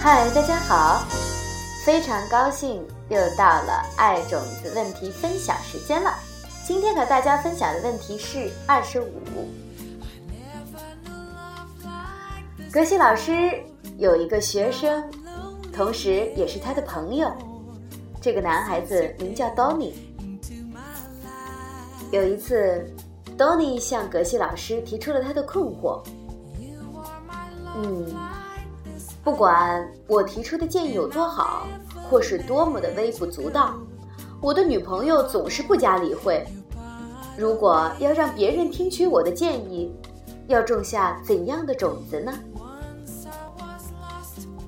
嗨，大家好，非常高兴又到了爱种子问题分享时间了。今天和大家分享的问题是二十五。格西老师有一个学生，同时也是他的朋友。这个男孩子名叫 Donny。有一次，Donny 向格西老师提出了他的困惑。嗯。不管我提出的建议有多好，或是多么的微不足道，我的女朋友总是不加理会。如果要让别人听取我的建议，要种下怎样的种子呢？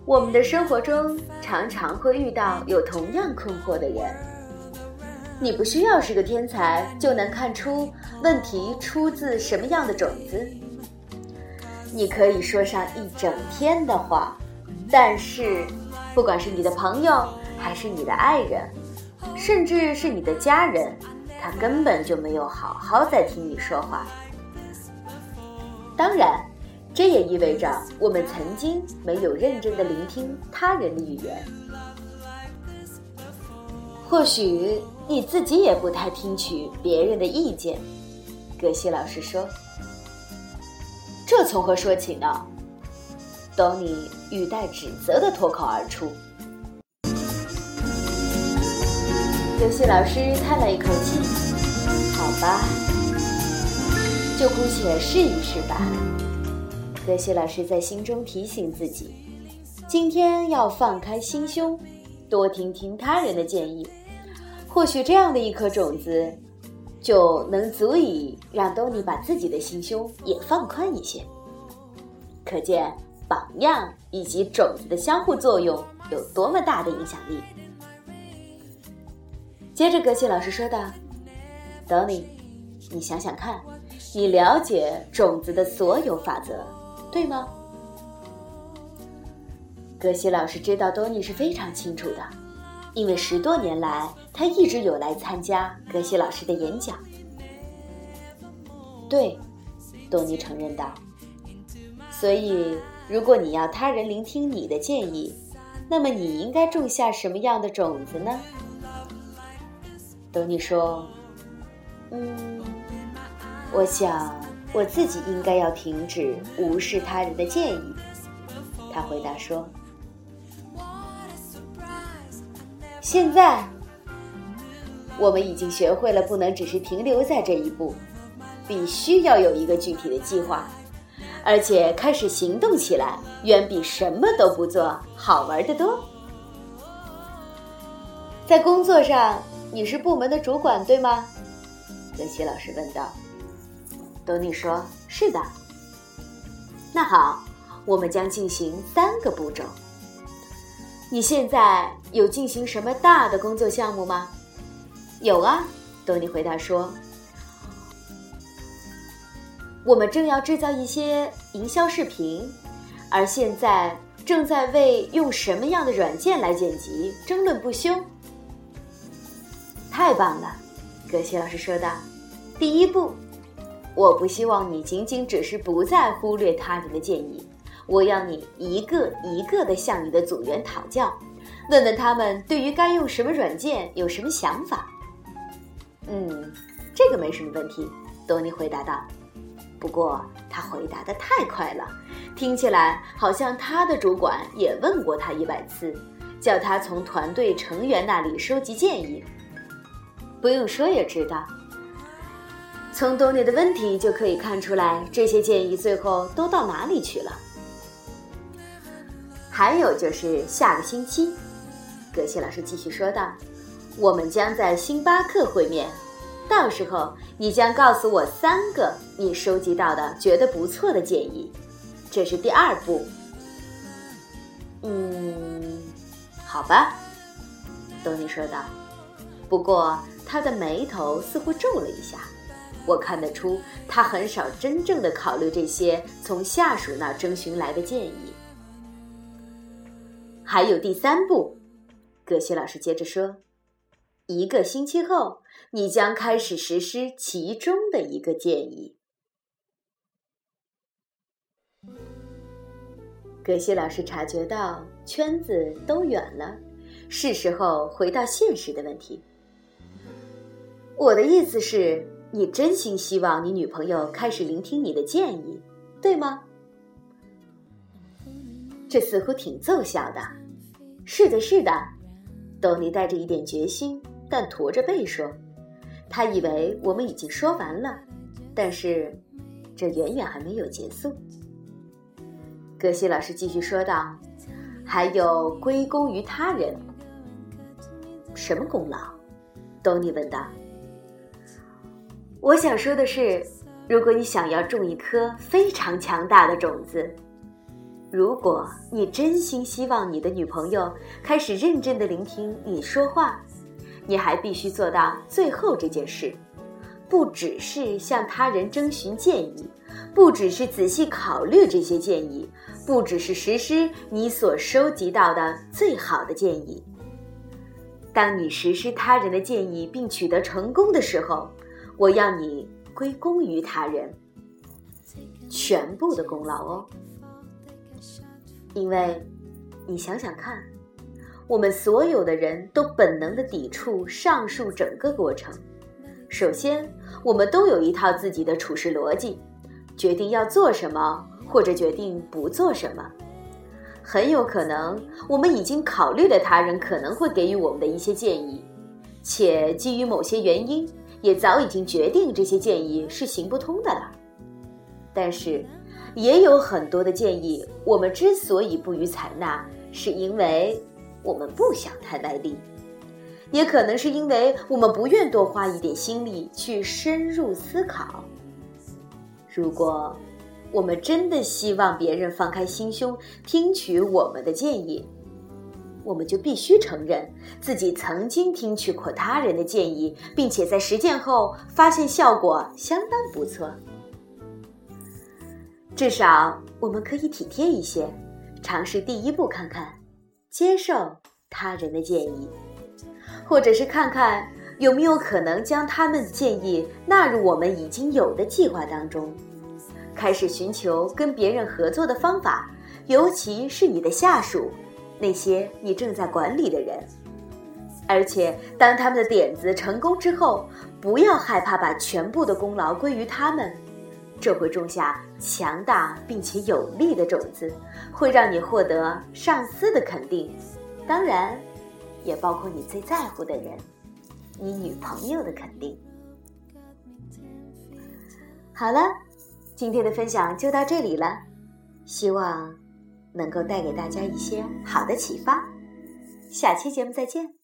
我们的生活中常常会遇到有同样困惑的人。你不需要是个天才就能看出问题出自什么样的种子。你可以说上一整天的话。但是，不管是你的朋友，还是你的爱人，甚至是你的家人，他根本就没有好好在听你说话。当然，这也意味着我们曾经没有认真的聆听他人的语言。或许你自己也不太听取别人的意见。葛西老师说：“这从何说起呢？”等你语带指责的脱口而出，游戏老师叹了一口气：“好吧，就姑且试一试吧。”格西老师在心中提醒自己：今天要放开心胸，多听听他人的建议，或许这样的一颗种子，就能足以让多尼把自己的心胸也放宽一些。可见。榜样以及种子的相互作用有多么大的影响力？接着，格西老师说道多尼你想想看，你了解种子的所有法则，对吗？”格西老师知道多尼是非常清楚的，因为十多年来他一直有来参加格西老师的演讲。对多尼承认道。所以。如果你要他人聆听你的建议，那么你应该种下什么样的种子呢？多尼说，嗯，我想我自己应该要停止无视他人的建议。他回答说：“现在我们已经学会了不能只是停留在这一步，必须要有一个具体的计划。”而且开始行动起来，远比什么都不做好玩的多。在工作上，你是部门的主管，对吗？格西老师问道。多尼说：“是的。”那好，我们将进行三个步骤。你现在有进行什么大的工作项目吗？有啊，多尼回答说。我们正要制造一些营销视频，而现在正在为用什么样的软件来剪辑争论不休。太棒了，葛西老师说道。第一步，我不希望你仅仅只是不再忽略他人的建议，我要你一个一个的向你的组员讨教，问问他们对于该用什么软件有什么想法。嗯，这个没什么问题，多尼回答道。不过他回答的太快了，听起来好像他的主管也问过他一百次，叫他从团队成员那里收集建议。不用说也知道，从多尼的问题就可以看出来，这些建议最后都到哪里去了。还有就是下个星期，葛西老师继续说道：“我们将在星巴克会面。”到时候你将告诉我三个你收集到的觉得不错的建议，这是第二步。嗯，好吧，多尼说道。不过他的眉头似乎皱了一下，我看得出他很少真正的考虑这些从下属那征询来的建议。还有第三步，葛西老师接着说。一个星期后，你将开始实施其中的一个建议。葛西老师察觉到圈子都远了，是时候回到现实的问题。我的意思是，你真心希望你女朋友开始聆听你的建议，对吗？这似乎挺奏效的。是的，是的。多尼带着一点决心，但驼着背说：“他以为我们已经说完了，但是这远远还没有结束。”葛西老师继续说道：“还有归功于他人，什么功劳？”多尼问道。我想说的是，如果你想要种一颗非常强大的种子，如果你真心希望你的女朋友开始认真的聆听你说话，你还必须做到最后这件事，不只是向他人征询建议，不只是仔细考虑这些建议，不只是实施你所收集到的最好的建议。当你实施他人的建议并取得成功的时候。我要你归功于他人，全部的功劳哦。因为，你想想看，我们所有的人都本能的抵触上述整个过程。首先，我们都有一套自己的处事逻辑，决定要做什么或者决定不做什么。很有可能，我们已经考虑了他人可能会给予我们的一些建议，且基于某些原因。也早已经决定这些建议是行不通的了，但是也有很多的建议，我们之所以不予采纳，是因为我们不想太卖力，也可能是因为我们不愿多花一点心力去深入思考。如果我们真的希望别人放开心胸听取我们的建议，我们就必须承认自己曾经听取过他人的建议，并且在实践后发现效果相当不错。至少我们可以体贴一些，尝试第一步看看，接受他人的建议，或者是看看有没有可能将他们的建议纳入我们已经有的计划当中，开始寻求跟别人合作的方法，尤其是你的下属。那些你正在管理的人，而且当他们的点子成功之后，不要害怕把全部的功劳归于他们，这会种下强大并且有力的种子，会让你获得上司的肯定，当然，也包括你最在乎的人，你女朋友的肯定。好了，今天的分享就到这里了，希望。能够带给大家一些好的启发，下期节目再见。